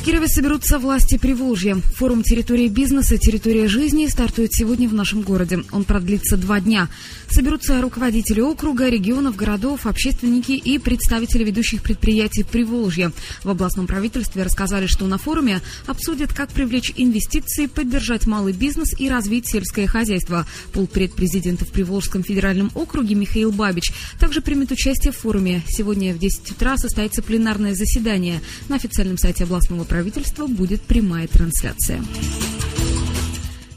В Кирове соберутся власти Приволжья. Форум «Территория бизнеса. Территория жизни» стартует сегодня в нашем городе. Он продлится два дня. Соберутся руководители округа, регионов, городов, общественники и представители ведущих предприятий Приволжья. В областном правительстве рассказали, что на форуме обсудят, как привлечь инвестиции, поддержать малый бизнес и развить сельское хозяйство. Полпред президента в Приволжском федеральном округе Михаил Бабич также примет участие в форуме. Сегодня в 10 утра состоится пленарное заседание. На официальном сайте областного правительства будет прямая трансляция.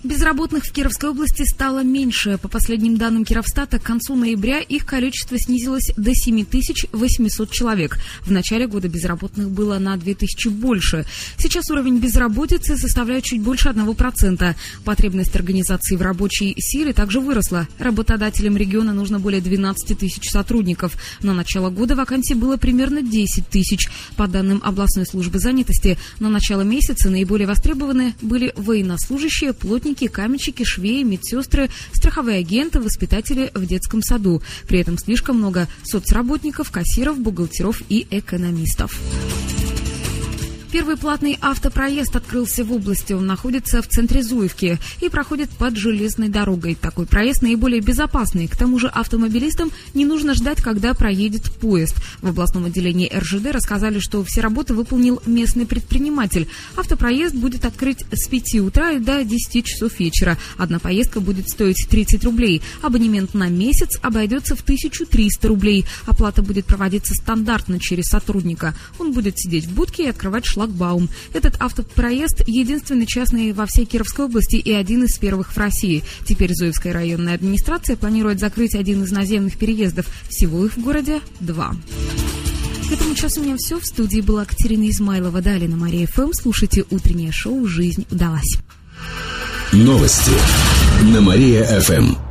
Безработных в Кировской области стало меньше. По последним данным Кировстата, к концу ноября их количество снизилось до 7800 человек. В начале года безработных было на 2000 больше. Сейчас уровень безработицы составляет чуть больше 1%. Потребность организации в рабочей силе также выросла. Работодателям региона нужно более 12 тысяч сотрудников. На начало года вакансий было примерно 10 тысяч. По данным областной службы занятости, на начало месяца наиболее востребованы были военнослужащие, плотники, сантехники, каменщики, швеи, медсестры, страховые агенты, воспитатели в детском саду. При этом слишком много соцработников, кассиров, бухгалтеров и экономистов. Первый платный автопроезд открылся в области. Он находится в центре Зуевки и проходит под железной дорогой. Такой проезд наиболее безопасный. К тому же автомобилистам не нужно ждать, когда проедет поезд. В областном отделении РЖД рассказали, что все работы выполнил местный предприниматель. Автопроезд будет открыт с 5 утра до 10 часов вечера. Одна поездка будет стоить 30 рублей. Абонемент на месяц обойдется в 1300 рублей. Оплата будет проводиться стандартно через сотрудника. Он будет сидеть в будке и открывать шланг шлагбаум. Этот автопроезд единственный частный во всей Кировской области и один из первых в России. Теперь Зуевская районная администрация планирует закрыть один из наземных переездов. Всего их в городе два. К этому часу у меня все. В студии была Катерина Измайлова. Далее на Мария ФМ. Слушайте утреннее шоу «Жизнь удалась». Новости на Мария ФМ.